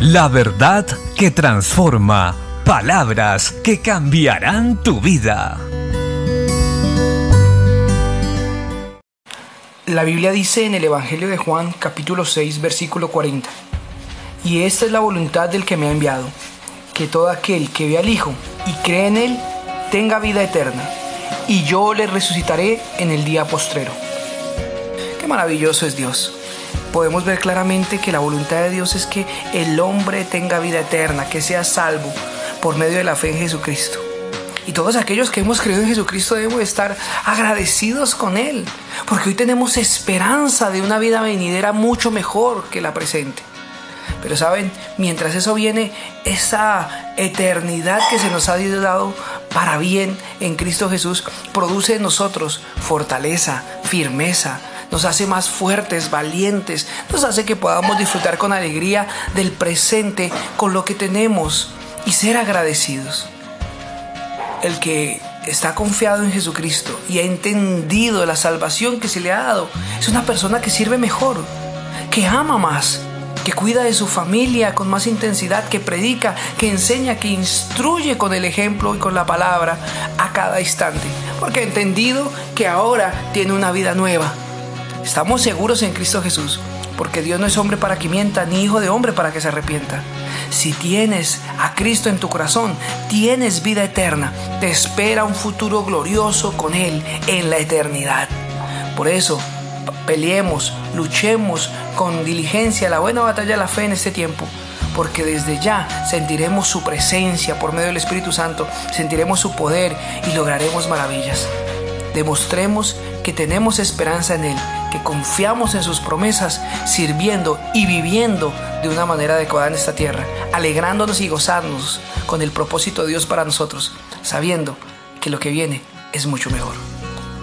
La verdad que transforma. Palabras que cambiarán tu vida. La Biblia dice en el Evangelio de Juan capítulo 6 versículo 40. Y esta es la voluntad del que me ha enviado, que todo aquel que ve al Hijo y cree en Él tenga vida eterna, y yo le resucitaré en el día postrero. Qué maravilloso es Dios. Podemos ver claramente que la voluntad de Dios es que el hombre tenga vida eterna, que sea salvo por medio de la fe en Jesucristo. Y todos aquellos que hemos creído en Jesucristo debemos estar agradecidos con Él, porque hoy tenemos esperanza de una vida venidera mucho mejor que la presente. Pero saben, mientras eso viene, esa eternidad que se nos ha dado para bien en Cristo Jesús produce en nosotros fortaleza, firmeza, nos hace más fuertes, valientes, nos hace que podamos disfrutar con alegría del presente, con lo que tenemos y ser agradecidos. El que está confiado en Jesucristo y ha entendido la salvación que se le ha dado, es una persona que sirve mejor, que ama más, que cuida de su familia con más intensidad, que predica, que enseña, que instruye con el ejemplo y con la palabra a cada instante, porque ha entendido que ahora tiene una vida nueva. Estamos seguros en Cristo Jesús, porque Dios no es hombre para que mienta, ni hijo de hombre para que se arrepienta. Si tienes a Cristo en tu corazón, tienes vida eterna. Te espera un futuro glorioso con Él en la eternidad. Por eso, peleemos, luchemos con diligencia la buena batalla de la fe en este tiempo, porque desde ya sentiremos su presencia por medio del Espíritu Santo, sentiremos su poder y lograremos maravillas. Demostremos que tenemos esperanza en Él, que confiamos en sus promesas, sirviendo y viviendo de una manera adecuada en esta tierra, alegrándonos y gozándonos con el propósito de Dios para nosotros, sabiendo que lo que viene es mucho mejor.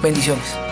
Bendiciones.